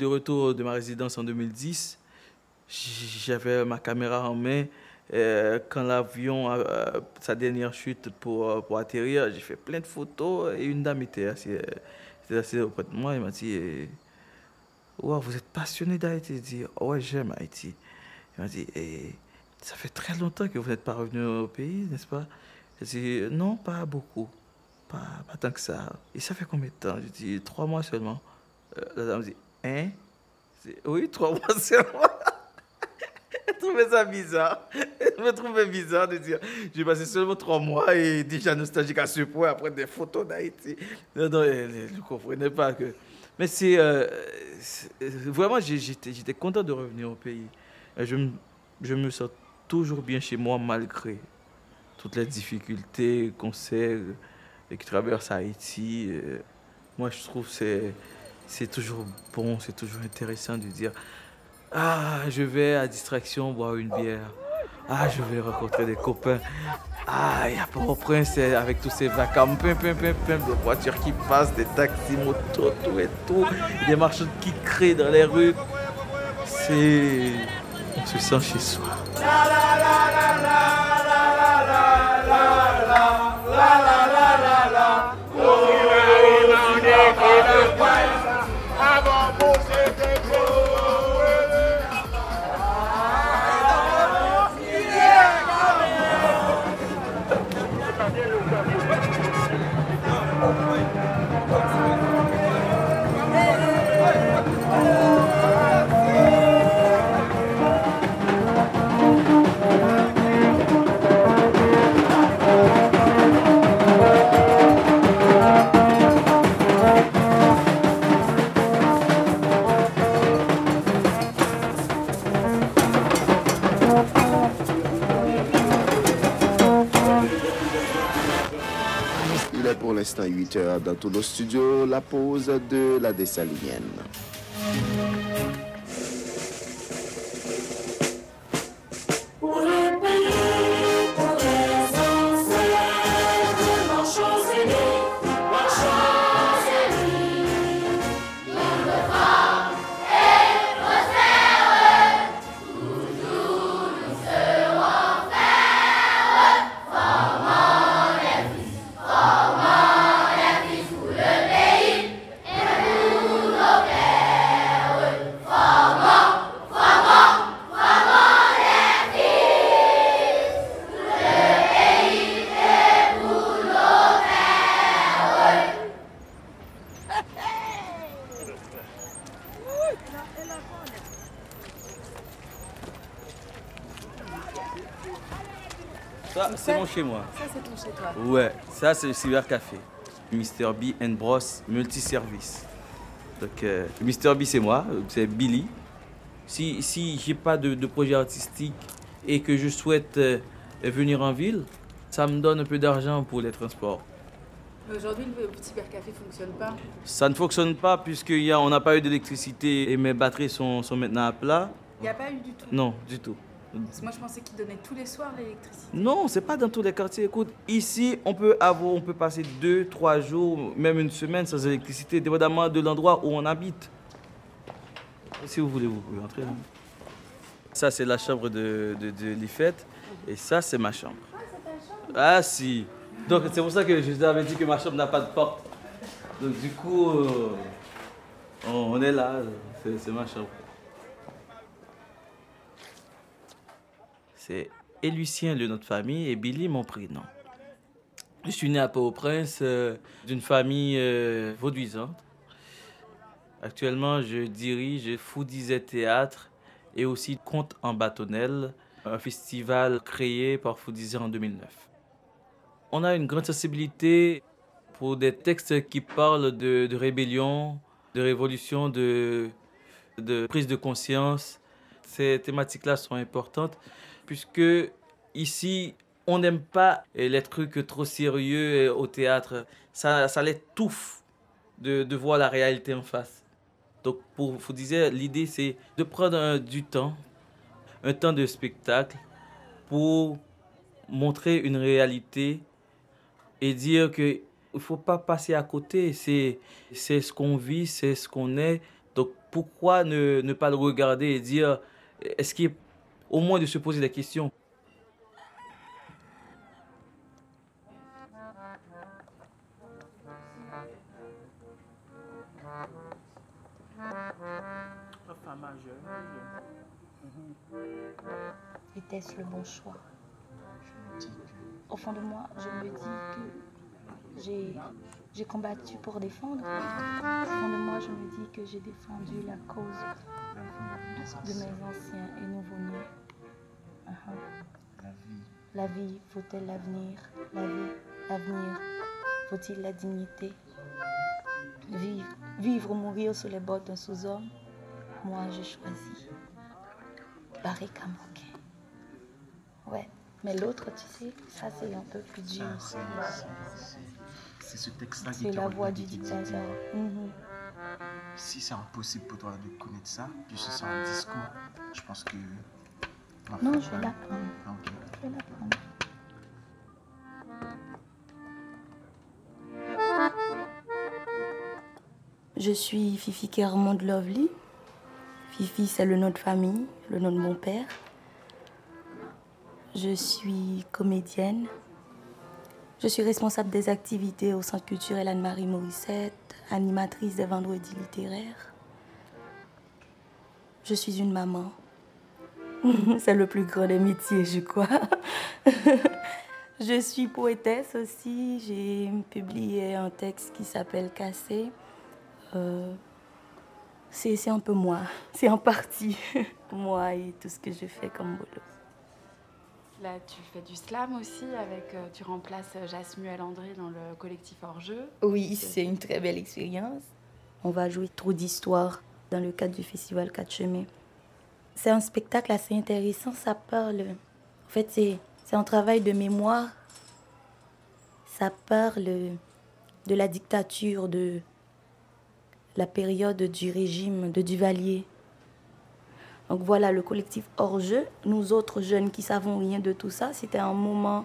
De retour de ma résidence en 2010, j'avais ma caméra en main. Euh, quand l'avion, a sa dernière chute pour, euh, pour atterrir, j'ai fait plein de photos et une dame était assise, assise auprès de moi. Elle m'a dit Vous êtes passionné d'Haïti? Je dit Ouais, j'aime Haïti. Elle m'a dit Ça fait très longtemps que vous n'êtes pas revenu au pays, n'est-ce pas? J'ai dit Non, pas beaucoup. Pas, pas tant que ça. Et ça fait combien de temps? J'ai dit Trois mois seulement. Euh, la dame dit Hein? Oui, trois mois seulement. Elle trouvait ça bizarre. Elle me trouvait bizarre de dire j'ai passé seulement trois mois et déjà nostalgique à ce point après des photos d'Haïti. Non, non, elle ne comprenait pas que. Mais c'est. Euh, vraiment, j'étais content de revenir au pays. Je, je me sens toujours bien chez moi malgré toutes les difficultés qu'on sait et qui traversent Haïti. Moi, je trouve que c'est c'est toujours bon, c'est toujours intéressant de dire Ah, je vais à distraction boire une bière. Ah, je vais rencontrer des copains. Ah, il y a Port-au-Prince avec tous ces vacances, plein, voitures qui passent, des taxis, motos, tout et tout, des marchands qui créent dans les rues. C'est. On se sent chez soi. L'instant 8 heures dans tous nos studios, la pause de la dessalinienne. Chez moi. Ça, c'est ton chez toi. Ouais, ça, c'est le cybercafé. Mr. B and Bros multiservice. Donc, euh, Mr. B, c'est moi, c'est Billy. Si, si j'ai pas de, projet artistique et que je souhaite euh, venir en ville, ça me donne un peu d'argent pour les transports. Aujourd'hui, le cybercafé ne fonctionne pas Ça ne fonctionne pas puisqu'on n'a pas eu d'électricité et mes batteries sont, sont maintenant à plat. Il n'y a pas eu du tout Non, du tout. Parce moi, je pensais qu'ils donnaient tous les soirs l'électricité. Non, c'est pas dans tous les quartiers. Écoute, ici, on peut avoir, on peut passer deux, trois jours, même une semaine sans électricité, dépendamment de l'endroit où on habite. Si vous voulez, vous pouvez entrer. Hein. Ça, c'est la chambre de, de, de l'IFET. Et ça, c'est ma chambre. Ah, c'est ta chambre? Ah, si. Donc, c'est pour ça que je vous avais dit que ma chambre n'a pas de porte. Donc, du coup, euh, on est là. C'est ma chambre. C'est Lucien, le nom de famille, et Billy, mon prénom. Je suis né à Port-au-Prince euh, d'une famille euh, vauduisante. Actuellement, je dirige Fou Théâtre et aussi Conte en bâtonnelle, un festival créé par Fou en 2009. On a une grande sensibilité pour des textes qui parlent de, rébellion, de révolution, de prise de conscience. Ces thématiques-là sont importantes puisque ici, on n'aime pas les trucs trop sérieux au théâtre. Ça, ça l'étouffe de, de voir la réalité en face. Donc, pour vous dire, l'idée, c'est de prendre du temps, un temps de spectacle, pour montrer une réalité et dire qu'il ne faut pas passer à côté. C'est ce qu'on vit, c'est ce qu'on est. Donc, pourquoi ne, ne pas le regarder et dire, est-ce qu'il au moins de se poser des questions. Était-ce le bon choix? Au fond de moi, je me dis que j'ai, j'ai combattu pour défendre. Au fond de moi, je me dis que j'ai défendu la cause de mes anciens et nouveau-nés. Uh-huh. La vie, faut-elle l'avenir? La vie, l'avenir, faut-il la dignité? Vivre, vivre ou mourir sous les bottes d'un sous-homme Moi, j'ai choisi Barry Kamoke. Ouais, mais l'autre, tu sais, ça c'est un peu plus dur. C'est ce texte-là qui te la voix du dictateur. Mhm. Si c'est impossible pour toi de connaître ça, puis ce c'est un discours, je pense que. Non, je vais l'apprendre. Ah. Je vais l'apprendre. Je suis Fifi Kermond Lovely. Fifi, c'est le nom de famille, le nom de mon père. Je suis comédienne. Je suis responsable des activités au Centre culturel Anne-Marie Morissette, animatrice des vendredis littéraires. Je suis une maman. C'est le plus grand des métiers, je crois. je suis poétesse aussi. J'ai publié un texte qui s'appelle Cassé. Euh, c'est c'est un peu moi. C'est en partie moi et tout ce que je fais comme boulot. Là, tu fais du slam aussi, avec, euh, tu remplaces euh, Jasmuel André dans le collectif hors-jeu. Oui, c'est une très belle expérience. On va jouer trop d'histoires dans le cadre du festival Quatre Chemins. C'est un spectacle assez intéressant. Ça parle. En fait, c'est un travail de mémoire. Ça parle de la dictature, de la période du régime de Duvalier. Donc voilà, le collectif hors-jeu, nous autres jeunes qui savons rien de tout ça, c'était un moment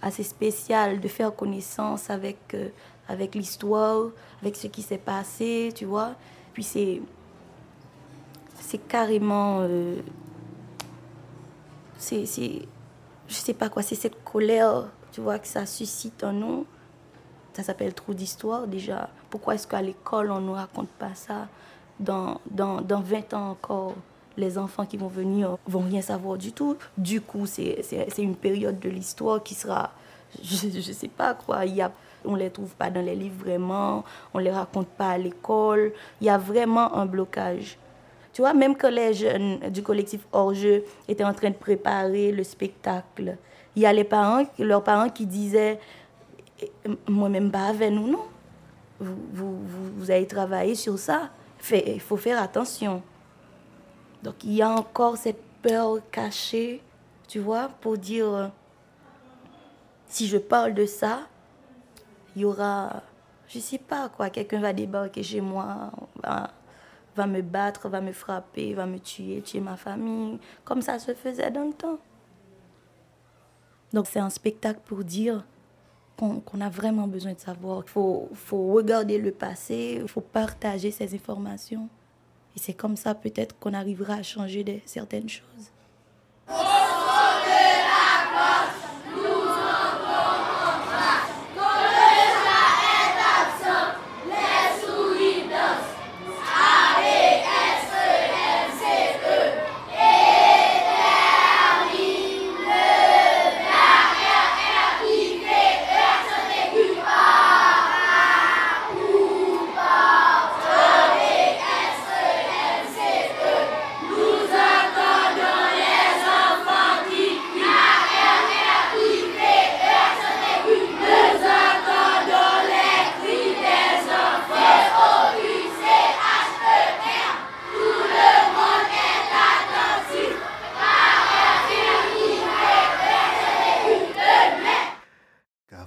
assez spécial de faire connaissance avec, euh, l'histoire, avec ce qui s'est passé, tu vois. Puis c'est, c'est carrément, euh, c'est, c'est, je sais pas quoi, c'est cette colère, tu vois, que ça suscite en nous. Ça s'appelle Trou d'histoire déjà. Pourquoi est-ce qu'à l'école, on ne nous raconte pas ça dans, dans, dans 20 ans encore? Les enfants qui vont venir vont rien savoir du tout. Du coup, c'est une période de l'histoire qui sera, je ne sais pas quoi, il y a, on ne les trouve pas dans les livres vraiment, on ne les raconte pas à l'école. Il y a vraiment un blocage. Tu vois, même quand les jeunes du collectif hors-jeu étaient en train de préparer le spectacle, il y a les parents, leurs parents qui disaient, moi-même pas avec nous, non? Vous, vous, vous, avez travaillé sur ça. Il faut faire attention. Donc il y a encore cette peur cachée, tu vois, pour dire, euh, si je parle de ça, il y aura, je sais pas quoi, quelqu'un va débarquer chez moi, va, va me battre, va me frapper, va me tuer, tuer ma famille, comme ça se faisait dans le temps. Donc c'est un spectacle pour dire qu'on a vraiment besoin de savoir. Il faut, faut regarder le passé, il faut partager ces informations. Et c'est comme ça peut-être qu'on arrivera à changer certaines choses.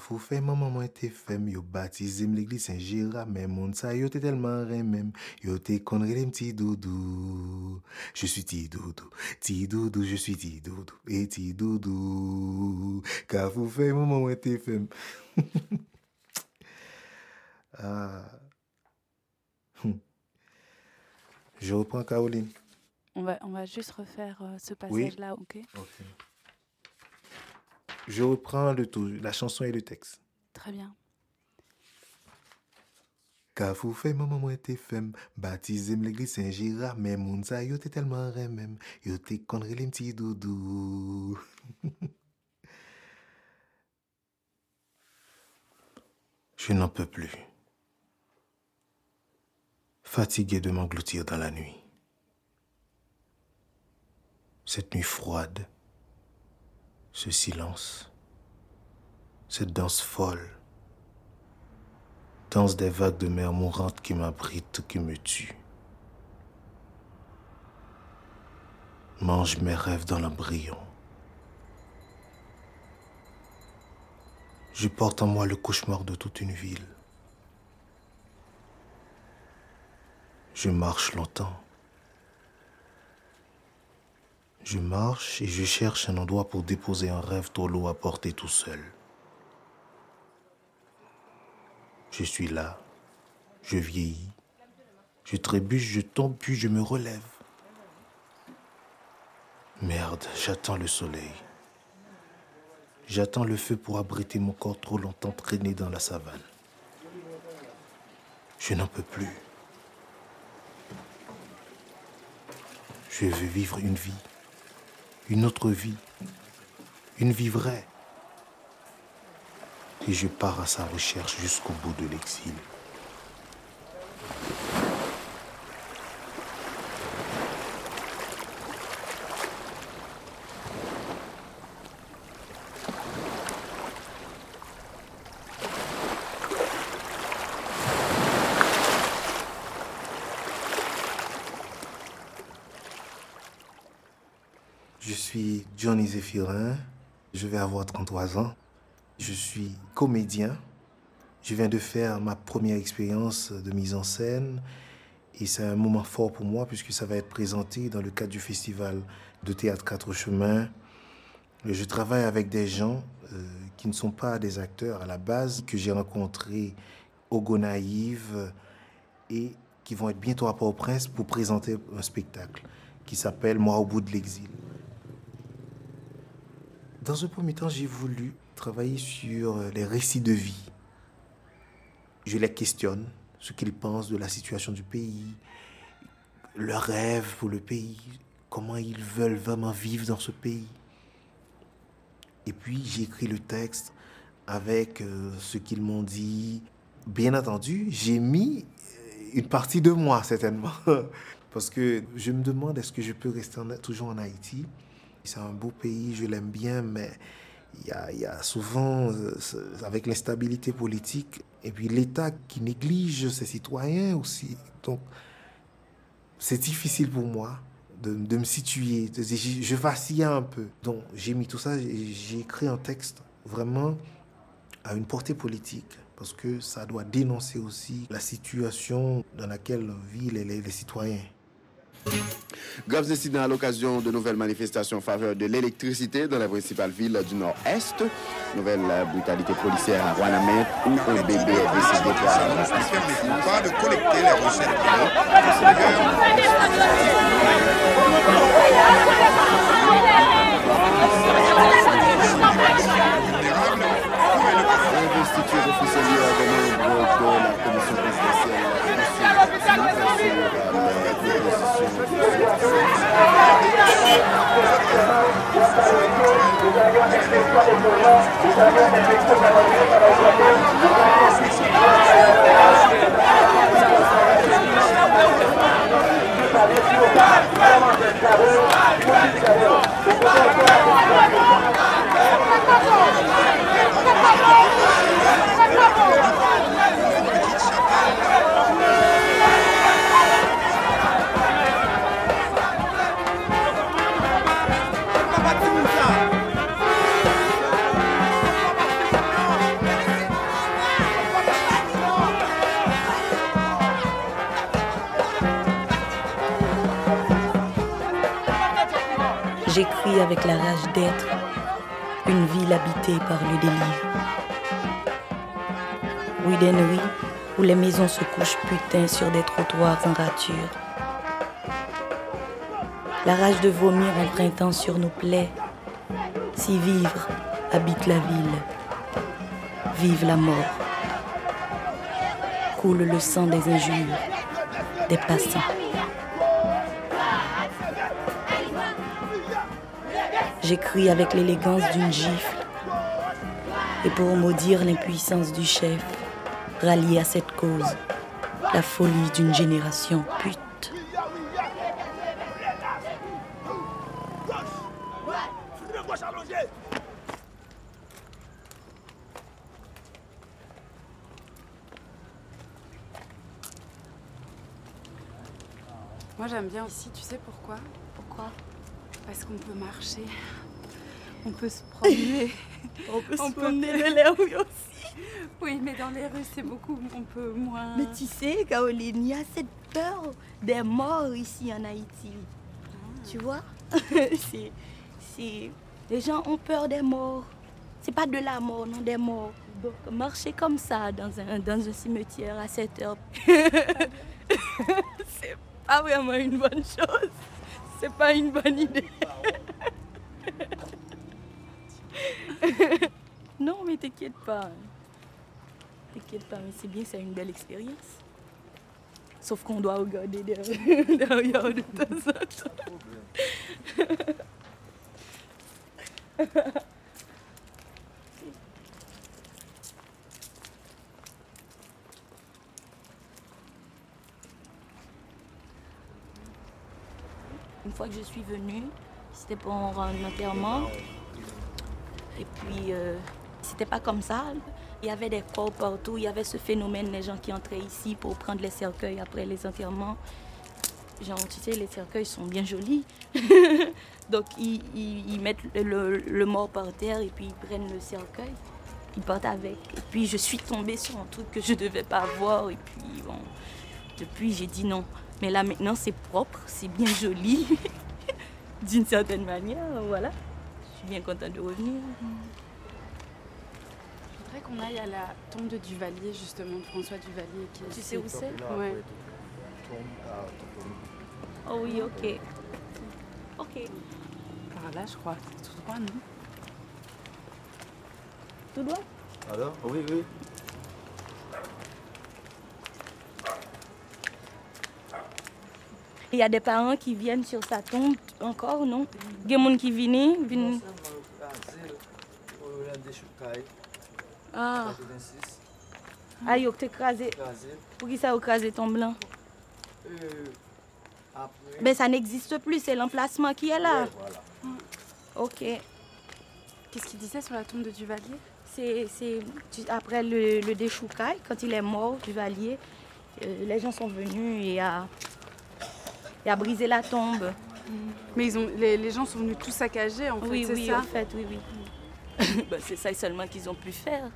Fou fè maman mwen te fèm, yo batize m l'Eglise Saint-Gérard, men moun sa yo te telman remem, yo te konre dem ti doudou. Je suis ti doudou, ti doudou, je suis ti doudou, et ti doudou. Ka fou fè maman mwen te fèm. ah. Hum. Je reprends Caroline. On va, on va juste refaire euh, ce passage-là, ok Je reprends le tout, la chanson et le texte. Très bien. Ka fou fè maman mwen te fem Batize m l'Eglise Saint-Gérard Men moun sa yo te telman remem Yo te konre le mti doudou Je n'en peux plus. Fatigué de m'engloutir dans la nuit. Cette nuit froide, ce silence, cette danse folle, danse des vagues de mer mourantes qui m'abritent, qui me tuent. Mange mes rêves dans l'embryon. Je porte en moi le cauchemar de toute une ville. Je marche longtemps. Je marche et je cherche un endroit pour déposer un rêve trop lourd à porter tout seul. Je suis là, je vieillis, je trébuche, je tombe, puis je me relève. Merde, j'attends le soleil. J'attends le feu pour abriter mon corps trop longtemps traîné dans la savane. Je n'en peux plus. Je veux vivre une vie, une autre vie, une vie vraie. Et je pars à sa recherche jusqu'au bout de l'exil. Je suis Johnny Zéphirin, je vais avoir 33 ans. Je suis comédien. Je viens de faire ma première expérience de mise en scène et c'est un moment fort pour moi puisque ça va être présenté dans le cadre du festival de théâtre Quatre Chemins. Je travaille avec des gens euh, qui ne sont pas des acteurs à la base, que j'ai rencontrés au Gonaïve et qui vont être bientôt à Port-au-Prince pour présenter un spectacle qui s'appelle Moi au bout de l'exil. Dans un premier temps, j'ai voulu travailler sur les récits de vie. Je les questionne, ce qu'ils pensent de la situation du pays, leurs rêves pour le pays, comment ils veulent vraiment vivre dans ce pays. Et puis j'ai écrit le texte avec euh, ce qu'ils m'ont dit. Bien entendu, j'ai mis une partie de moi certainement, parce que je me demande est-ce que je peux rester toujours en Haïti? C'est un beau pays, je l'aime bien, mais il y a, souvent, euh, avec l'instabilité politique, et puis l'État qui néglige ses citoyens aussi. Donc, c'est difficile pour moi de, me situer. Je, je vacillais un peu. Donc, j'ai mis tout ça, j'ai écrit un texte vraiment à une portée politique, parce que ça doit dénoncer aussi la situation dans laquelle vivent les citoyens. Graves incidents à l'occasion de nouvelles manifestations en faveur de l'électricité dans la principale ville du Nord-Est. Nouvelle brutalité policière à Rouanamet où un bébé est décédé par pas de collecter les recettes officielle de la commission présidentielle sur les d'être une ville habitée par le délire. Oui des nuits où les maisons se couchent putain sur des trottoirs en rature. La rage de vomir en printemps sur nos plaies. Si vivre habite la ville, vive la mort. Coule le sang des injures, des passants. J'écris avec l'élégance d'une gifle. Et pour maudire l'impuissance du chef, rallié à cette cause, la folie d'une génération pute. Moi j'aime bien ici, tu sais pourquoi Pourquoi Parce qu'on peut marcher, on peut se promener. On peut On se peut- promener dans les rues aussi. oui, mais dans les rues c'est beaucoup, on peut moins. Mais tu sais, Caroline, il y a cette peur des morts ici en Haïti. Tu vois? C'est, c'est... Les gens ont peur des morts. C'est pas de la mort, non, des morts. Donc, marcher comme ça dans un, dans un cimetière à 7 heures, c'est pas vraiment une bonne chose. C'est pas une bonne idée. Non, mais t'inquiète pas. T'inquiète pas, mais c'est bien, c'est une belle expérience. Sauf qu'on doit regarder derrière, de temps en temps. Une fois que je suis venue, c'était pour un enterrement. Et puis, euh, c'était pas comme ça. Il y avait des corps partout. Il y avait ce phénomène, les gens qui entraient ici pour prendre les cercueils après les enterrements. Genre, tu sais, les cercueils sont bien jolis. Donc, ils, mettent le, le- mort par terre et puis ils prennent le cercueil. Ils partent avec. Et puis, je suis tombée sur un truc que je devais pas voir. Et puis, bon, depuis, j'ai dit non. Mais là, maintenant, c'est propre, c'est bien joli. D'une certaine manière, voilà. Je suis bien contente de revenir. Je voudrais qu'on aille à la tombe de Duvalier, justement, de François Duvalier. Qui est Tu ici. sais où c'est? Ouais. Oh oui, ok. Ok. Par là, je crois. C'est tout droit, non? Tout droit? Alors? Oui, oui. Il y a des parents qui viennent sur sa tombe encore, non? Il y a des gens qui viennent. viennent... Ah, ah, ils ont écrasé. Pour qui ça a écrasé ton blanc? Mais ça n'existe plus, c'est l'emplacement qui est là. Ok. Qu'est-ce qu'il disait sur la tombe de Duvalier? C'est, après le, le déchoucaille, quand il est mort, Duvalier, euh, les gens sont venus et a, et a brisé la tombe. Mais ils ont, les, les gens sont venus tout saccager, en fait, oui, c'est oui, ça? en fait, oui, oui. Ben, c'est ça seulement qu'ils ont pu faire.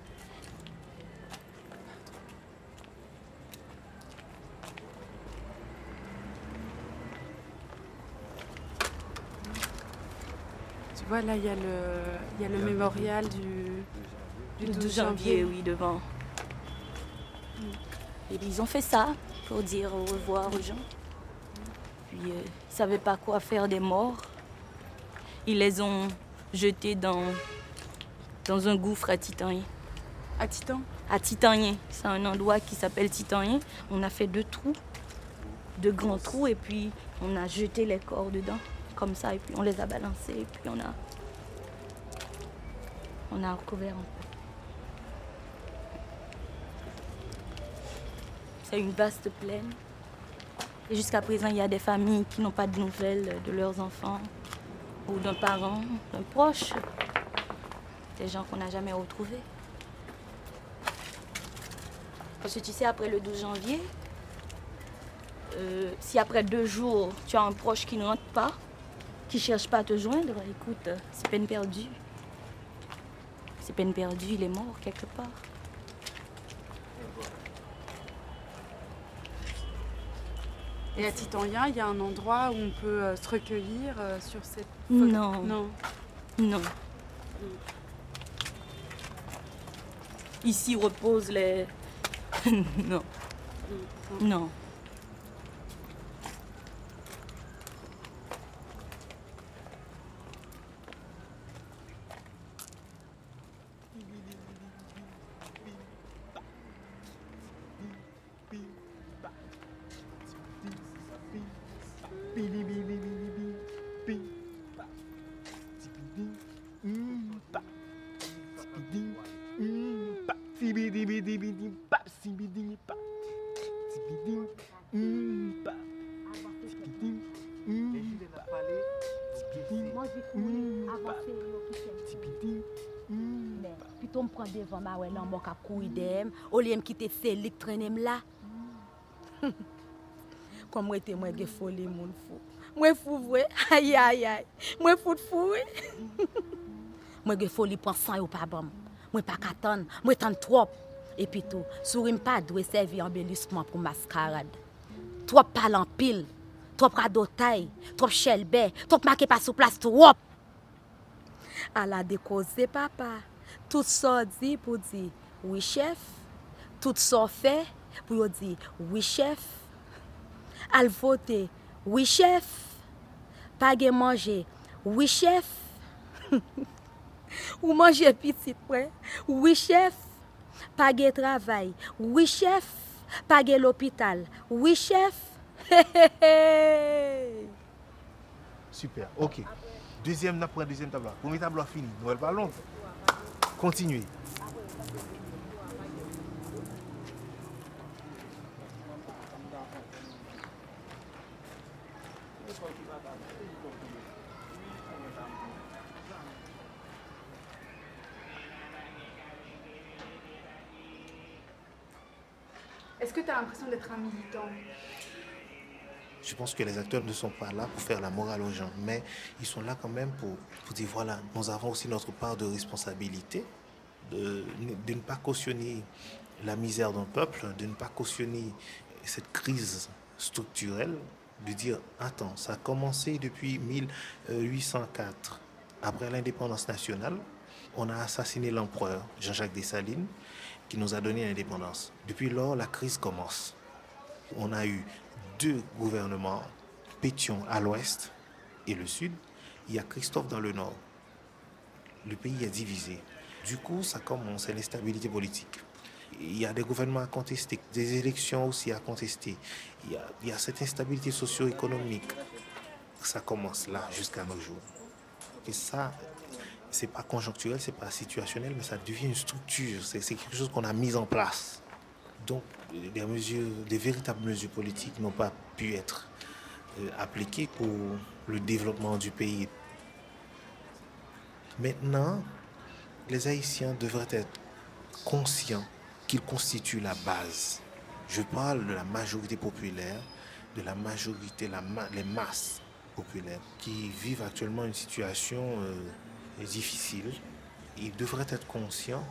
Tu vois, là, il y a le, il y a le mémorial du, Le du 12 janvier, oui, devant. Et puis, ils ont fait ça pour dire au revoir aux gens. Puis euh, ils ne savaient pas quoi faire des morts. Ils les ont jetés dans, dans un gouffre à Titanien. À Titan? À Titanien, c'est un endroit qui s'appelle Titanien. On a fait deux trous, deux grands trous, et puis on a jeté les corps dedans, comme ça, et puis on les a balancés, et puis on a, on a recouvert un peu. C'est une vaste plaine. Et jusqu'à présent, il y a des familles qui n'ont pas de nouvelles de leurs enfants ou d'un parent, d'un proche. Des gens qu'on n'a jamais retrouvés. Parce que tu sais, après le 12 janvier, euh, si après deux jours, tu as un proche qui ne rentre pas, qui ne cherche pas à te joindre, écoute, c'est peine perdue. C'est peine perdue, il est mort quelque part. Et à Titanien, il y a un endroit où on peut euh, se recueillir euh, sur cette. Non. Non. Non. Ici reposent les. non. Non. O li m kite selik trenem la. Kon mwen te mwen ge foli moun fou. Mwen fou vwe. Ay ay ay. Mwen fout fou we. mwen ge foli pon san yo pa bom. Mwen pa katan. Mwen tan trop. E pi tou, sourim pa dwe sevi ambelisman pou maskarad. Trop palan pil, trop radotay, trop chelbe, trop make pa sou plas trop. Ala dekoze papa, tout so di pou di, oui chef. Tout so fe pou yo di, oui chef. Al vote, oui chef. Pa gen manje, oui chef. Ou manje pitit pre, oui chef. Pa gen travay, oui chef. Pa gen l'hopital, oui chef. Super, ok. Deuxième, n'a deuxième tableau. Premier tableau fini. Noël Ballon. Continuez. L'impression d'être un militant. Je pense que les acteurs ne sont pas là pour faire la morale aux gens, mais ils sont là quand même pour, dire voilà, nous avons aussi notre part de responsabilité, de ne pas cautionner la misère d'un peuple, de ne pas cautionner cette crise structurelle, de dire attends, ça a commencé depuis 1804, après l'indépendance nationale, on a assassiné l'empereur Jean-Jacques Dessalines qui nous a donné l'indépendance. Depuis lors, la crise commence. On a eu deux gouvernements, Pétion à l'ouest et le sud. Il y a Christophe dans le nord. Le pays est divisé. Du coup, ça commence, c'est l'instabilité politique. Il y a des gouvernements à contester, des élections aussi à contester. Il y a, il y a cette instabilité socio-économique. Ça commence là jusqu'à nos jours. Et ça, c'est pas conjoncturel, c'est pas situationnel, mais ça devient une structure. C'est quelque chose qu'on a mis en place. Donc, des mesures, des véritables mesures politiques n'ont pas pu être euh, appliquées pour le développement du pays. Maintenant, les Haïtiens devraient être conscients qu'ils constituent la base. Je parle de la majorité populaire, de la majorité, les masses populaires qui vivent actuellement une situation euh, difficile. Ils devraient être conscients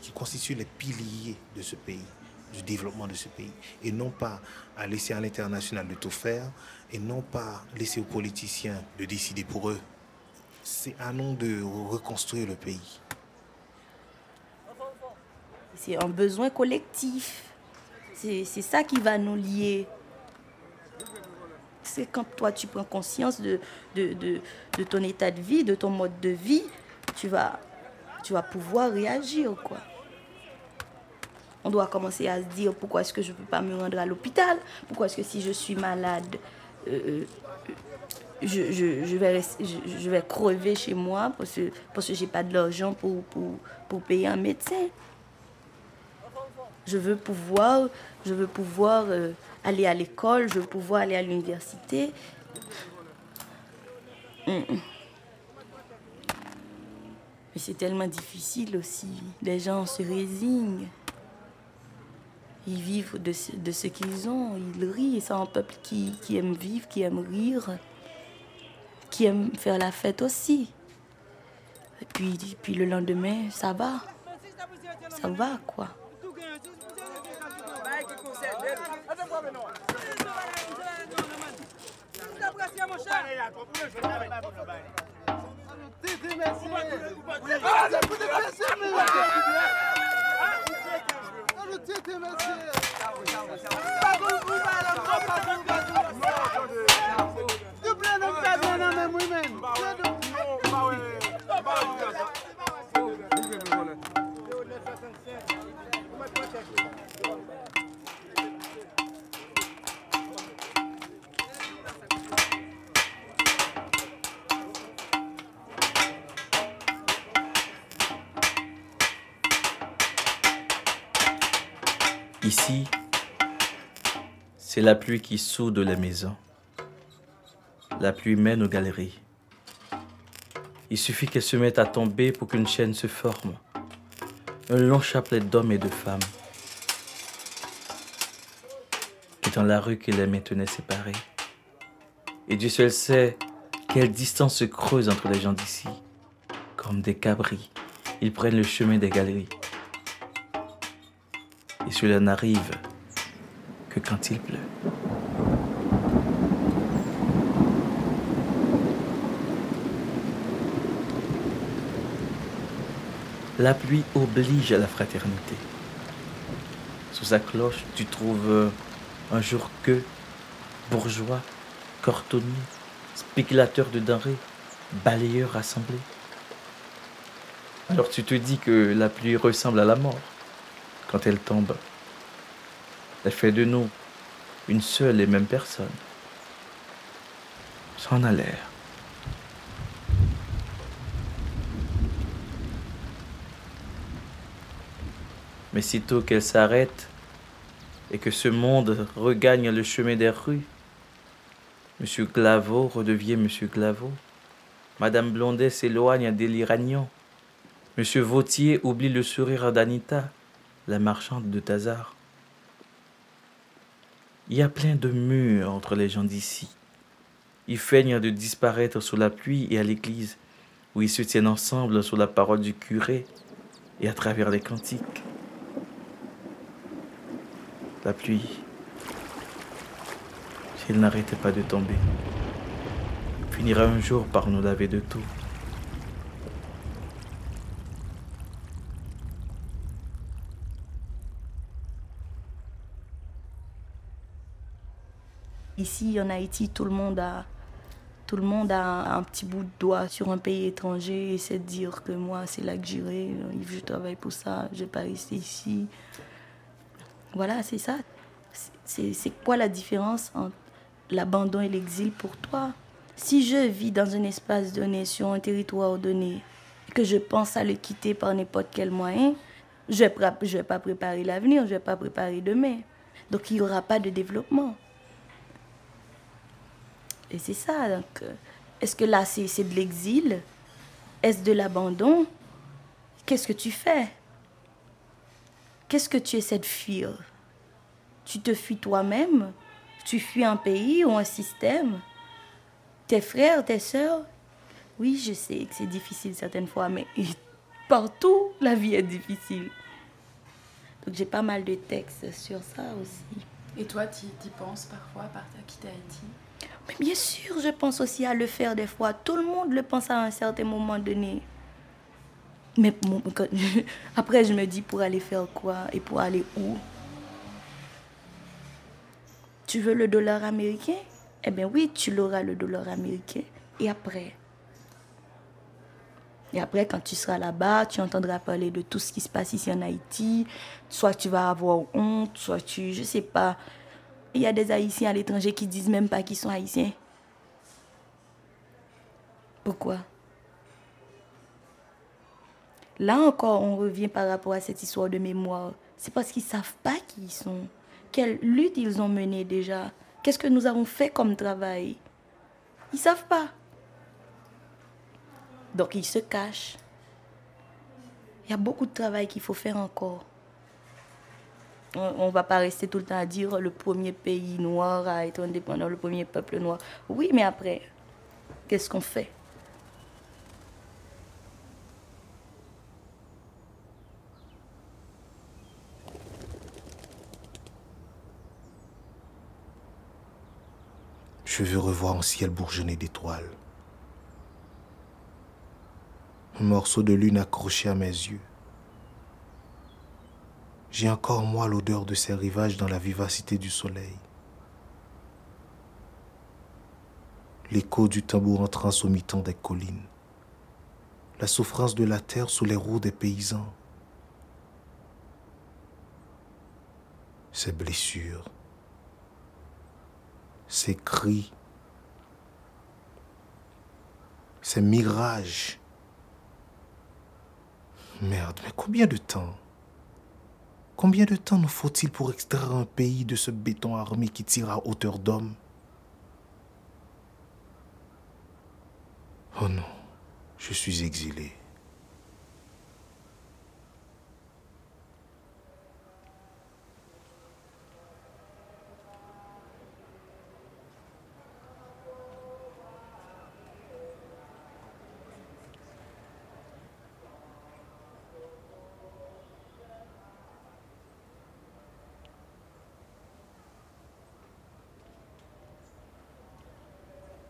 qu'ils constituent les piliers de ce pays, du développement de ce pays, et non pas à laisser à l'international de tout faire, et non pas laisser aux politiciens de décider pour eux. C'est à nous de reconstruire le pays. C'est un besoin collectif. C'est ça qui va nous lier. C'est quand toi tu prends conscience de, de, de, de ton état de vie, de ton mode de vie, tu vas, tu vas pouvoir réagir. Quoi. On doit commencer à se dire pourquoi est-ce que je ne peux pas me rendre à l'hôpital, pourquoi est-ce que si je suis malade, euh, euh, je, je, je vais, je, vais crever chez moi parce que, parce que je n'ai pas de l'argent pour, pour, pour payer un médecin? Je veux pouvoir, euh, aller à l'école, je veux pouvoir aller à l'université. Mm, mm. Mais c'est tellement difficile aussi. Les gens se résignent. Ils vivent de ce, qu'ils ont. Ils rient. C'est un peuple qui, qui aime vivre, qui aime rire, qui aime faire la fête aussi. Et puis, puis le lendemain, ça va. Ça va, quoi. mon cher. Titi, merci. Allô, Titi, merci. Double, non, pardon, non, même, oui, même. Ici, c'est la pluie qui soude les maisons. La pluie mène aux galeries. Il suffit qu'elle se mette à tomber pour qu'une chaîne se forme. Un long chapelet d'hommes et de femmes. Et dans la rue qui les maintenait séparés. Et Dieu seul sait quelle distance se creuse entre les gens d'ici. Comme des cabris, ils prennent le chemin des galeries. Et cela n'arrive que quand il pleut. La pluie oblige à la fraternité. Sous sa cloche, tu trouves un jour que bourgeois, cortonnier, spéculateur de denrées, balayeur rassemblé. Alors tu te dis que la pluie ressemble à la mort quand elle tombe. Elle fait de nous une seule et même personne. Ça en a l'air. Mais sitôt qu'elle s'arrête et que ce monde regagne le chemin des rues, Monsieur Glaveau redevient Monsieur Glaveau. Madame Blondet s'éloigne des l'Iranien. Monsieur Vautier oublie le sourire d'Anita, la marchande de Tazar. Il y a plein de murs entre les gens d'ici. Ils feignent de disparaître sous la pluie et à l'église, où ils se tiennent ensemble sous la parole du curé et à travers les cantiques la pluie, s'il n'arrêtait pas de tomber, finira un jour par nous laver de tout. Ici, en Haïti, tout le monde a, tout le monde a un petit bout de doigt sur un pays étranger et c'est dire que moi, c'est là que j'irai, je travaille pour ça, je vais pas rester ici. Voilà, c'est ça. C'est quoi la différence entre l'abandon et l'exil pour toi? Si je vis dans un espace donné, sur un territoire donné, que je pense à le quitter par n'importe quel moyen, je ne vais, pas préparer l'avenir, je ne vais pas préparer demain. Donc il n'y aura pas de développement. Et c'est ça. Donc, euh, est-ce que là, c'est de l'exil? Est-ce de l'abandon? Qu'est-ce que tu fais? Qu'est-ce que tu essaies de fuir? Tu te fuis toi-même? Tu fuis un pays ou un système? Tes frères, tes sœurs? Oui, je sais que c'est difficile certaines fois, mais partout, la vie est difficile. Donc j'ai pas mal de textes sur ça aussi. Et toi, tu y penses parfois, à partir quitter Haïti Mais bien sûr, je pense aussi à le faire des fois. Tout le monde le pense à un certain moment donné. Mais après, je me dis pour aller faire quoi et pour aller où? Tu veux le dollar américain? Eh bien oui, tu l'auras le dollar américain. Et après? Et après, quand tu seras là-bas, tu entendras parler de tout ce qui se passe ici en Haïti. Soit tu vas avoir honte, soit tu... Je sais pas. Il y a des Haïtiens à l'étranger qui disent même pas qu'ils sont Haïtiens. Pourquoi? Là encore, on revient par rapport à cette histoire de mémoire. C'est parce qu'ils ne savent pas qui ils sont. Quelle lutte ils ont menée déjà. Qu'est-ce que nous avons fait comme travail? Ils ne savent pas. Donc ils se cachent. Il y a beaucoup de travail qu'il faut faire encore. On ne va pas rester tout le temps à dire le premier pays noir à être indépendant, le premier peuple noir. Oui, mais après, qu'est-ce qu'on fait? Je veux revoir un ciel bourgeonné d'étoiles. Un morceau de lune accroché à mes yeux. J'ai encore moi l'odeur de ces rivages dans la vivacité du soleil. L'écho du tambour en transommitant des collines. La souffrance de la terre sous les roues des paysans. Ces blessures ces cris, ces mirages. Merde, mais combien de temps? Combien de temps nous faut-il pour extraire un pays de ce béton armé qui tire à hauteur d'homme? Oh non, je suis exilé.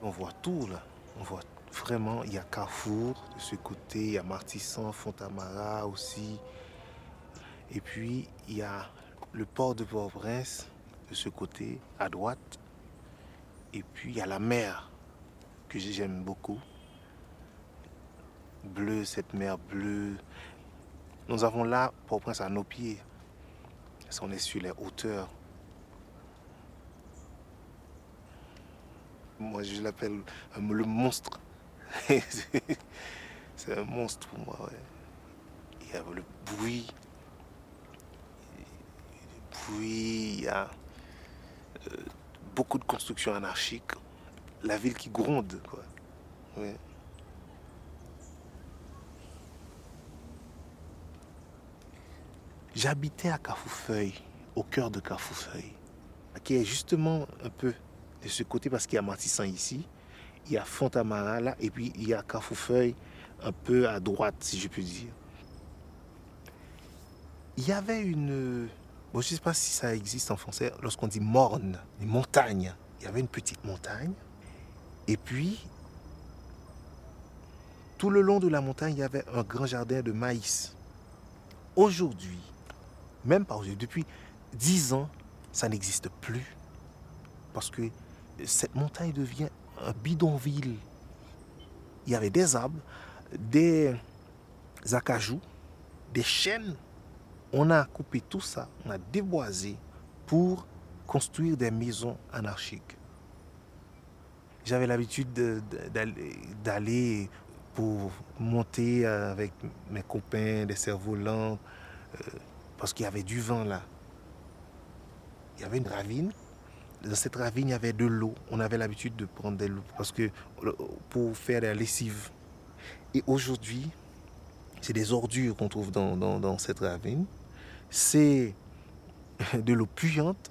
On voit tout là. On voit vraiment, il y a Carrefour de ce côté, il y a Martissan, Fontamara aussi. Et puis il y a le port de Port-au-Prince de ce côté, à droite. Et puis il y a la mer que j'aime beaucoup. Bleu, cette mer bleue. Nous avons là Port-au-Prince à nos pieds. On est sur les hauteurs. Moi, je l'appelle euh, le monstre. C'est un monstre pour moi. Il y a le bruit. Le bruit, il y a euh, beaucoup de constructions anarchiques. La ville qui gronde. Quoi. J'habitais à Carrefourfeuille, au cœur de Carrefourfeuille, qui est justement un peu de ce côté parce qu'il y a Matissan ici, il y a Fontamara là, et puis il y a Carrefourfeuille un peu à droite, si je peux dire. Il y avait une... Bon, je ne sais pas si ça existe en français, lorsqu'on dit morne, une montagne. Il y avait une petite montagne, et puis tout le long de la montagne, il y avait un grand jardin de maïs. Aujourd'hui, même pas aujourd'hui, depuis 10 ans, ça n'existe plus. Parce que cette montagne devient un bidonville. Il y avait des arbres, des acajou, des chênes. On a coupé tout ça, on a déboisé pour construire des maisons anarchiques. J'avais l'habitude de- de- d'aller- d'aller pour monter avec mes copains des cerfs-volants euh, parce qu'il y avait du vent là. Il y avait une ravine dans cette ravine, il y avait de l'eau. On avait l'habitude de prendre de l'eau parce que pour faire la lessive. Et aujourd'hui, c'est des ordures qu'on trouve dans, dans- cette ravine. C'est de l'eau puante.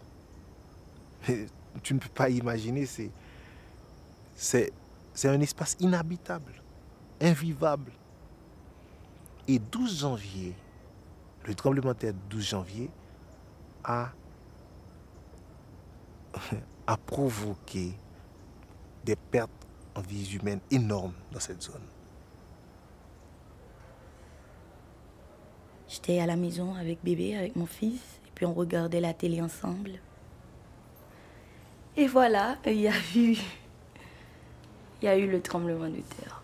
Tu ne peux pas imaginer, c'est, c'est, un espace inhabitable, invivable. Et 12 janvier, le tremblement de terre de 12 janvier a a provoqué des pertes en vies humaines énormes dans cette zone. J'étais à la maison avec bébé, avec mon fils, et puis on regardait la télé ensemble. Et voilà, il y a eu, il y a eu le tremblement de terre.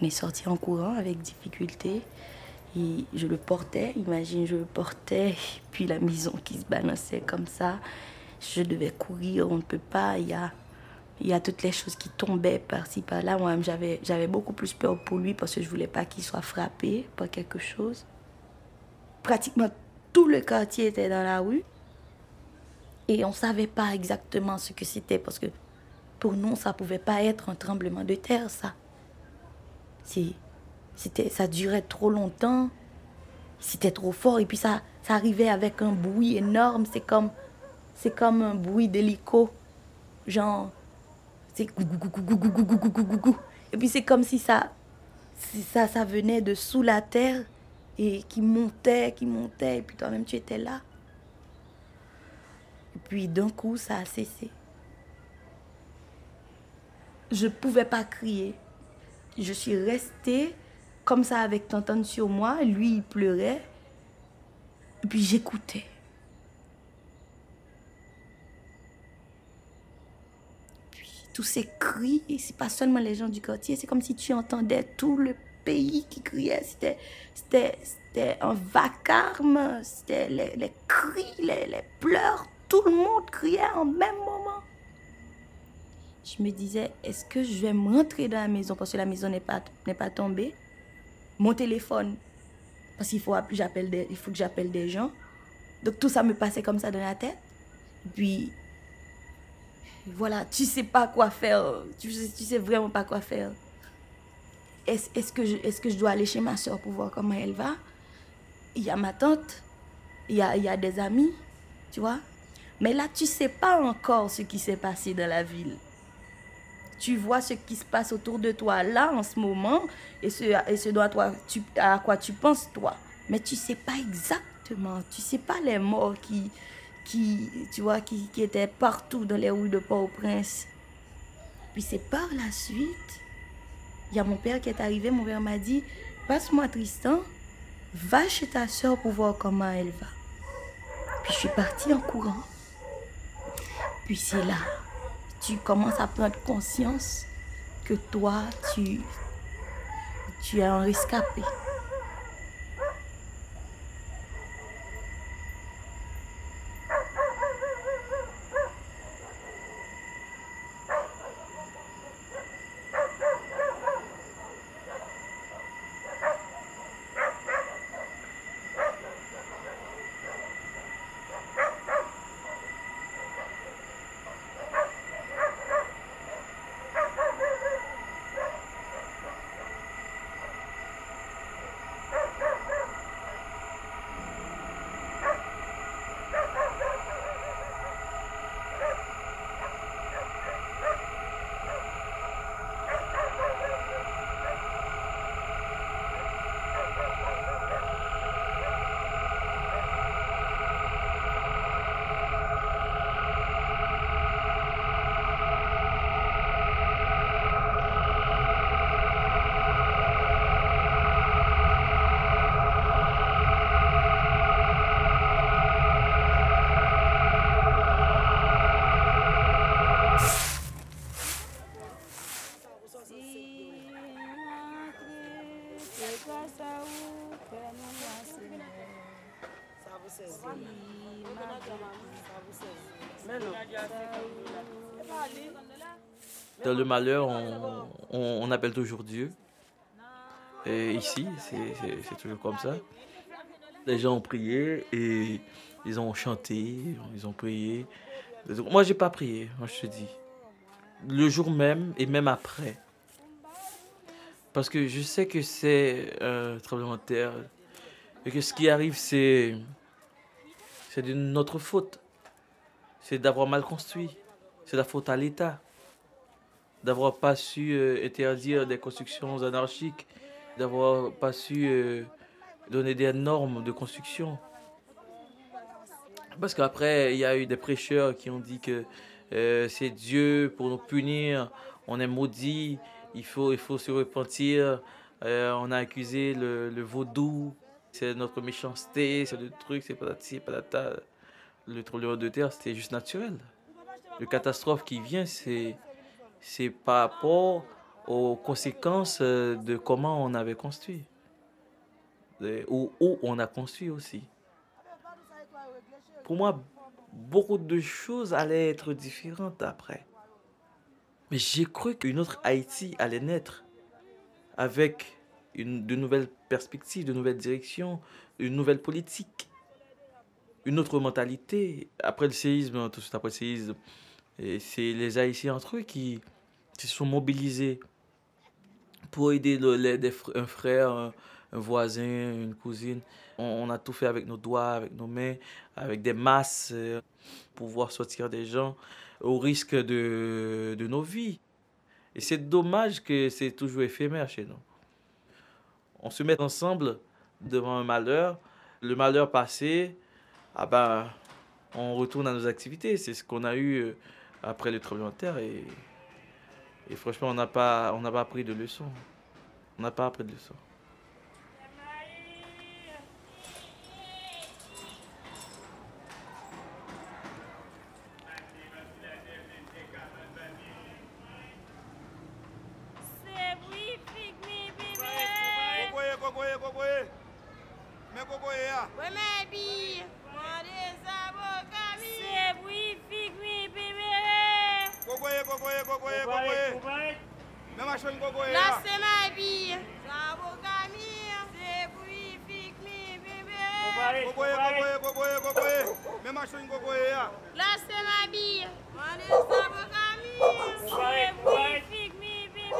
On est sorti en courant avec difficulté. Je le portais, imagine, je le portais, puis la maison qui se balançait comme ça. Je devais courir, on ne peut pas. Il y a, y a toutes les choses qui tombaient par-ci, par-là. Moi-même, j'avais, beaucoup plus peur pour lui parce que je voulais pas qu'il soit frappé par quelque chose. Pratiquement tout le quartier était dans la rue. Et on ne savait pas exactement ce que c'était parce que pour nous, ça pouvait pas être un tremblement de terre, ça. C'est, c'était, ça durait trop longtemps. C'était trop fort. Et puis ça, ça arrivait avec un bruit énorme. C'est comme, c'est comme un bruit d'hélico. Genre, c'est Et puis c'est comme si ça, si ça, ça venait de sous la terre et qui montait, qui montait. Et puis toi-même, tu étais là. Et puis d'un coup, ça a cessé. Je ne pouvais pas crier. Je suis restée comme ça avec Tonton sur moi. Lui, il pleurait. Puis j'écoutais. Puis tous ces cris, et c'est pas seulement les gens du quartier, c'est comme si tu entendais tout le pays qui criait. C'était, c'était, c'était un vacarme, c'était les, cris, les, les pleurs. Tout le monde criait en même moment. Je me disais, est-ce que je vais me rentrer dans la maison parce que la maison n'est pas, n'est pas tombée? Mon téléphone Parce qu'il faut, des- il faut que j'appelle des gens. Donc tout ça me passait comme ça dans la tête. Puis voilà, tu sais pas quoi faire. Tu sais, sais vraiment pas quoi faire. Est-ce est-ce que, je- que je dois aller chez ma soeur pour voir comment elle va? Il y a ma tante, il y a, il y a des amis, tu vois? Mais là, tu sais pas encore ce qui s'est passé dans la ville. Tu vois ce qui se passe autour de toi là en ce moment et ce, et ce dont toi, tu, à quoi tu penses toi. Mais tu sais pas exactement. Tu sais pas les morts qui, qui, tu vois, qui, qui étaient partout dans les rues de Port-au-Prince. Puis c'est par la suite, il y a mon père qui est arrivé. Mon père m'a dit, passe-moi Tristan, va chez ta soeur pour voir comment elle va. Puis je suis partie en courant. Puis c'est là, tu commences à prendre conscience que toi, tu, tu es un rescapé. Le malheur, on, appelle toujours Dieu. Et ici, c'est- toujours comme ça. Les gens ont prié et ils ont chanté, ils ont prié. Moi, j'ai pas prié, moi je te dis. Le jour même et même après. Parce que je sais que c'est un tremblement de terre. Et que ce qui arrive, c'est. C'est de notre faute. C'est d'avoir mal construit. C'est la faute à l'État d'avoir pas su euh, interdire des constructions anarchiques, d'avoir pas su euh, donner des normes de construction. Parce qu'après, il y a eu des prêcheurs qui ont dit que euh, c'est Dieu pour nous punir, on est maudit, il faut, il faut se repentir. On a accusé le, vaudou, c'est notre méchanceté, c'est le truc, c'est patati, patata. Le tremblement de terre, c'était juste naturel. Le catastrophe qui vient, c'est c'est par rapport aux conséquences de comment on avait construit. Ou où on a construit aussi. Pour moi, beaucoup de choses allaient être différentes après. Mais j'ai cru qu'une autre Haïti allait naître avec une, de nouvelles perspectives, de nouvelles directions, une nouvelle politique, une autre mentalité. Après le séisme, tout de suite après le séisme, c'est les Haïtiens entre eux qui, se sont mobilisés pour aider le- un frère, un, voisin, une cousine. On, on a tout fait avec nos doigts, avec nos mains, avec des masses, euh, pour pouvoir sortir des gens au risque de, de nos vies. Et c'est dommage que c'est toujours éphémère chez nous. On se met ensemble devant un malheur. Le malheur passé, ah ben, on retourne à nos activités. C'est ce qu'on a eu euh, après le tremblement de terre. Et, franchement, on n'a pas, pas appris de leçons. On n'a pas appris de leçons. Gogoê, gogoê, gogoê, gogoê. Me machinho gogoê. Ah. Lá se ma bia. Olha essa boca minha. Vai, fique me bebê.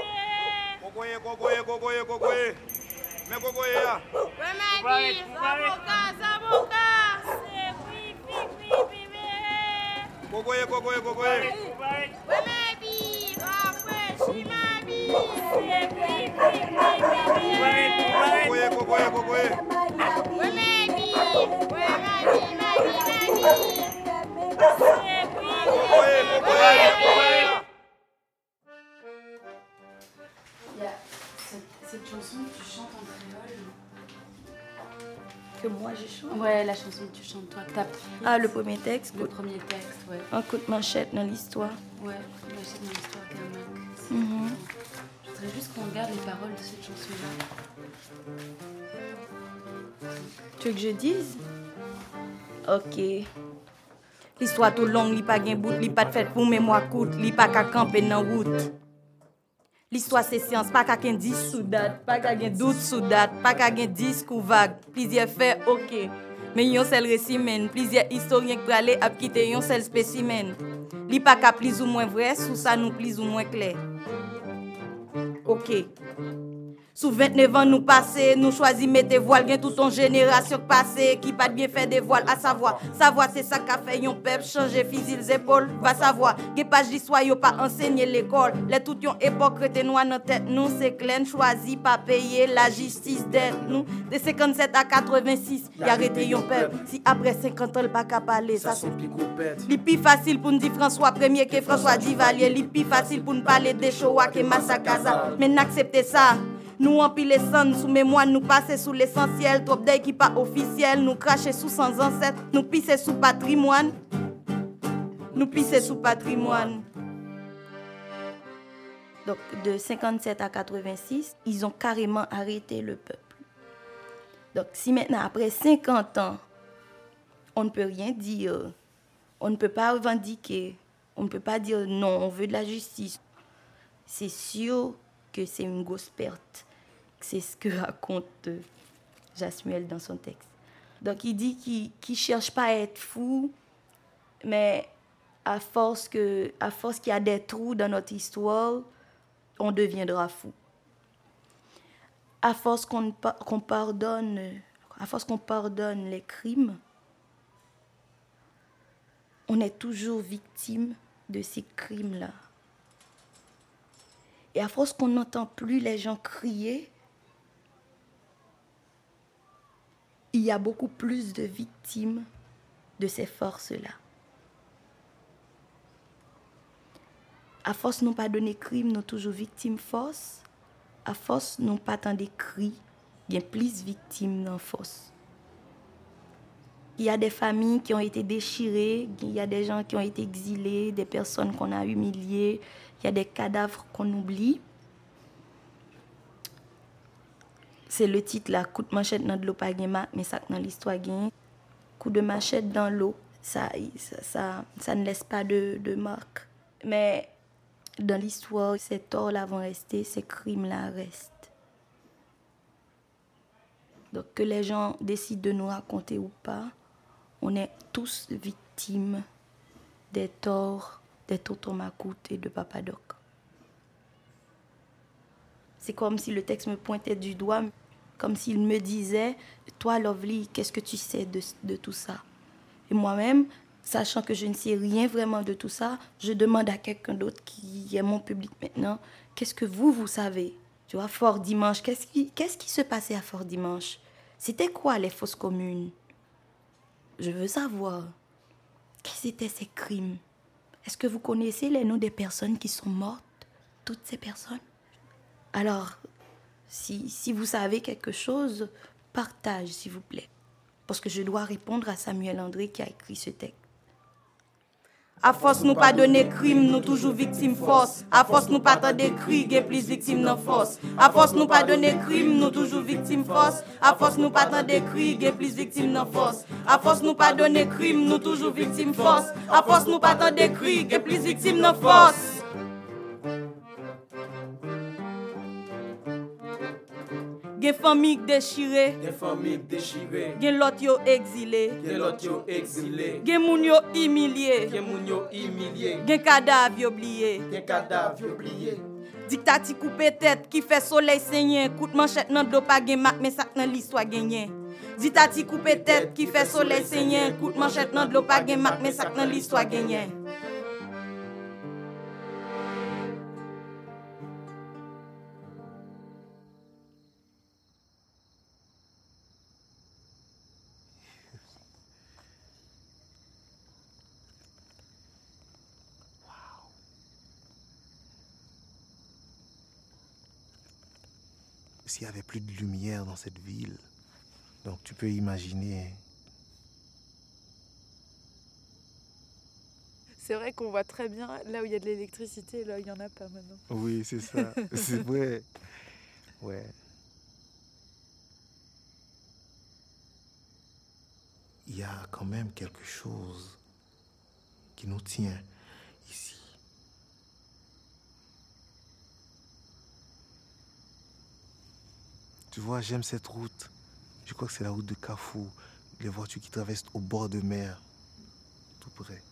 Gogoê, gogoê, gogoê, gogoê. Me gogoê. Ah. Vai, ma bia. Saboca, saboca. Gogoê, gogoê, gogoê. Vai, ma bia. Vai, ma bia. Gogoê, gogoê, gogoê. Il y a cette, cette chanson que tu chantes en créole. Que moi je chante. Ouais, la chanson que tu chantes, toi, que t'as pris. Ah, le premier texte, Le premier texte, ouais. un coup de manchette dans l'histoire. Ouais, moi c'est mon histoire Kamak. C'est- Mhm. Je voudrais juste qu'on regarde les paroles de cette chanson-là. Tu veux que je dise? Ok. L'histoire tout long, li pa gen bout, li pa te fèt pou mèmwa kout, li pa ka kampe nan wout. L'histoire se siyans, pa ka gen dis sou dat, pa ka gen dout sou dat, pa ka gen dis kou vag. Plizye fè, ok. Men yon sel resimen, plizye historien prale ap kite yon sel spesimen. Li pa ka pliz ou mwen vre, sou sa nou pliz ou mwen kler. Ok. Sous 29 ans nous passé, nous choisi mettre voile, gen tout ton génération passé qui pas bien fait des voiles, à savoir, savoir c'est ça qu'a fait yon peuple changer les épaules, va savoir, gen page d'histoire yo pas enseigné l'école, les tout yon époque noir dans tête nous, c'est clair, choisi pas payer la justice d'être nous, de 57 à 86, y arrêté yon peuple, si après 50 ans pas qu'à parler, ça son Li pi facile pour nous dire François premier que François Duvalier. Li pi facile pour nous parler de Shoah que Massakaza. Mais n'acceptez ça. Nous empile sang sous mémoire, nous passer sous l'essentiel. Trop d'œil qui pas officiel. Nous cracher sous sans ancêtres. Nous pisser sous patrimoine. Nous pisser sous patrimoine. Donc de 57 à 86, ils ont carrément arrêté le peuple. Donc si maintenant, après 50 ans, on ne peut rien dire, on ne peut pas revendiquer, on ne peut pas dire non, on veut de la justice. C'est sûr que c'est une grosse perte. C'est ce que raconte euh, Jasmuel dans son texte. Donc il dit qu'il ne cherche pas à être fou, mais à force qu'il y a des trous dans notre histoire, on deviendra fou. À force qu'on pardonne, à force qu'on pardonne les crimes, on est toujours victime de ces crimes-là. Et à force qu'on n'entend plus les gens crier, il y a beaucoup plus de victimes de ces forces-là. À force non pas donner crime, nous toujours victimes force. À force non pas tant des cris, bien plus victimes dans force. Il y a des familles qui ont été déchirées, il y a des gens qui ont été exilés, des personnes qu'on a humiliées, il y a des cadavres qu'on oublie. C'est le titre là, coup de machette dans de l'eau pas mais ça dans l'histoire gagne. Coup de machette dans l'eau, ça, ça, ça, ça ne laisse pas de, marque. Mais dans l'histoire, ces torts-là vont rester, ces crimes-là restent. Donc que les gens décident de nous raconter ou pas, on est tous victimes des torts de Tonton Macoute et de Papa Doc. C'est comme si le texte me pointait du doigt, comme s'il me disait, toi Lovely, qu'est-ce que tu sais de, tout ça? Et moi-même, sachant que je ne sais rien vraiment de tout ça, je demande à quelqu'un d'autre qui est mon public maintenant, qu'est-ce que vous, vous savez? Tu vois, Fort Dimanche, qu'est-ce qui, qu'est-ce qui se passait à Fort Dimanche? C'était quoi les fausses communes? Je veux savoir. Quels étaient ces crimes? Est-ce que vous connaissez les noms des personnes qui sont mortes? Toutes ces personnes? Alors, si, si vous savez quelque chose, partage, s'il vous plaît. Parce que je dois répondre à Samuel André qui a écrit ce texte. À force nous pas donner crime, nous toujours victimes force. À force nous pas des cris, gen plus victimes dans force. À force nous pas donner crime, nous toujours victimes force. À force nous pas des cris, gen plus victimes dans force. À force nous pas donner crime, nous toujours victimes force. À force nous pas des cris, gen plus victimes dans force. Gen famik deshire, gen famik deshire, gen lot yo exile, gen lot yo exile, gen moun yo imilye, gen moun yo imilye, gen kadav yo bliye, gen kadav yo bliye. Diktati koupe tet ki fe soley senyen, kout manchet nan do pa gen mak men sak nan liswa genyen. Diktati koupe tet ki fe soley senyen, kout manchet nan do pa gen mak men sak nan liswa genyen. S'il n'y avait plus de lumière dans cette ville, donc tu peux imaginer. C'est vrai qu'on voit très bien là où il y a de l'électricité, là où il n'y en a pas maintenant. Oui, c'est ça. c'est vrai. Ouais. Il y a quand même quelque chose qui nous tient Tu vois, j'aime cette route. Je crois que c'est la route de Carrefour. Les voitures qui traversent au bord de mer. Tout près.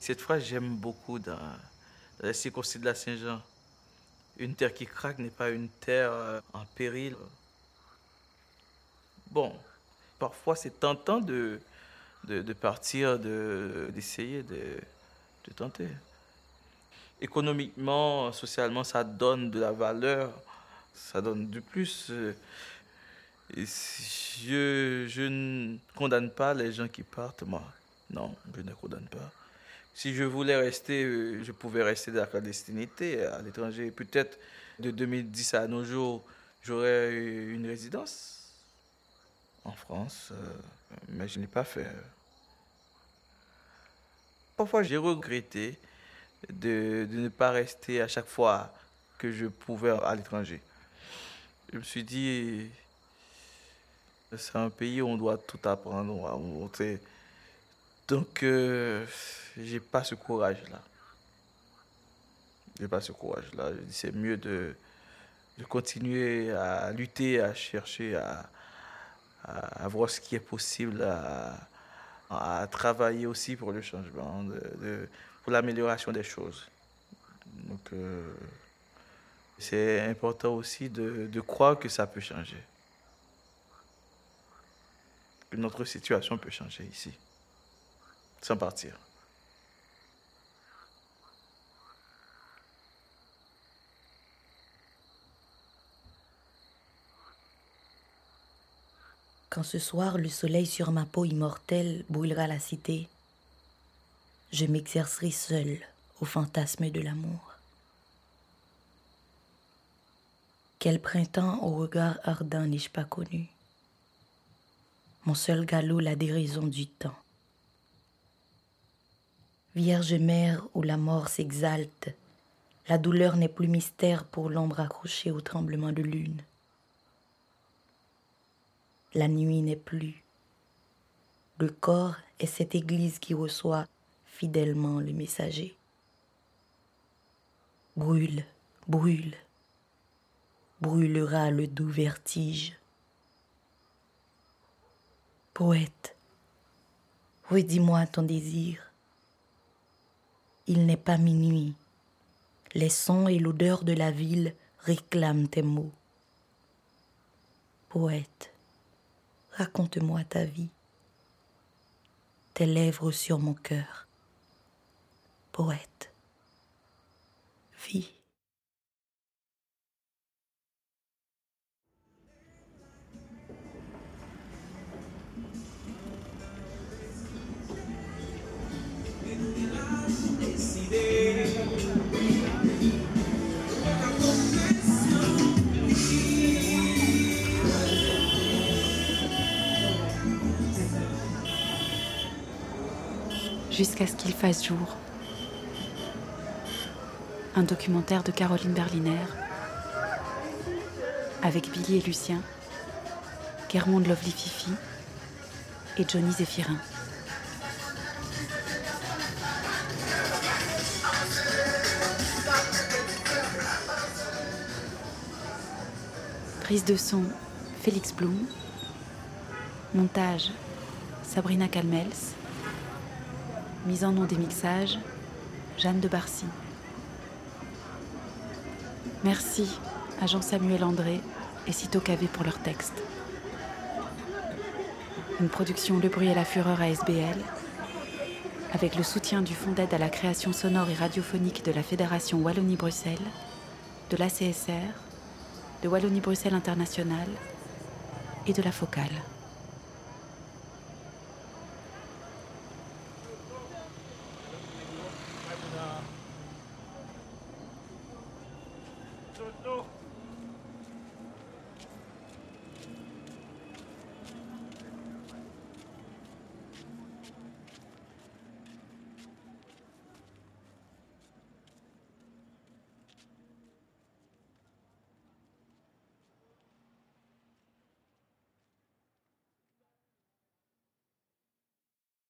Cette phrase, j'aime beaucoup dans, dans la circonstance de la Saint-Jean. Une terre qui craque n'est pas une terre euh, en péril. Bon, parfois c'est tentant de, de, de partir, de- d'essayer, de, de tenter. Économiquement, socialement, ça donne de la valeur, ça donne du plus. je, je ne condamne pas les gens qui partent, moi. Non, je ne condamne pas. Si je voulais rester, euh, je pouvais rester dans la clandestinité à l'étranger. Peut-être de 2010 à nos jours, j'aurais une résidence en France, euh, mais je n'ai pas fait. Parfois, j'ai regretté de, ne pas rester à chaque fois que je pouvais à l'étranger. Je me suis dit, c'est un pays où on doit tout apprendre. on va monter. Donc, euh, j'ai pas ce courage-là. J'ai pas ce courage-là. Je dis, C'est mieux de continuer à lutter, à chercher, à, à, voir ce qui est possible, à, travailler aussi pour le changement, pour l'amélioration des choses. Donc, euh, c'est important aussi de croire que ça peut changer. Que notre situation peut changer ici, sans partir. Quand ce soir le soleil sur ma peau immortelle brûlera la cité, je m'exercerai seul au fantasme de l'amour. Quel printemps au regard ardent n'ai-je pas connu? Mon seul galop la déraison du temps. Vierge mère où la mort s'exalte, la douleur n'est plus mystère pour l'ombre accrochée au tremblement de lune. La nuit n'est plus. Le corps est cette église qui reçoit fidèlement le messager. Brûle, brûle, brûlera le doux vertige. Poète, redis-moi ton désir. Il n'est pas minuit. Les sons et l'odeur de la ville réclament tes mots. Poète, raconte-moi ta vie. Tes lèvres sur mon cœur. Poète, vie. Jusqu'à ce qu'il fasse jour. Un documentaire de Caroline Berliner avec Billy et Lucien Guermonde Lovely Fifi et Johnny Zéphirin. Prise de son Félix Blum. Montage Sabrina Calmels. Mise en nom des mixages Jeanne de Barcy. Merci à Jean-Samuel André et Cito Cavé pour leur texte. Une production Le Bruit et la Fureur à SBL, avec le soutien du Fonds d'aide à la création sonore et radiophonique de la Fédération Wallonie-Bruxelles, de l'ACSR, de Wallonie-Bruxelles International et de la Focale.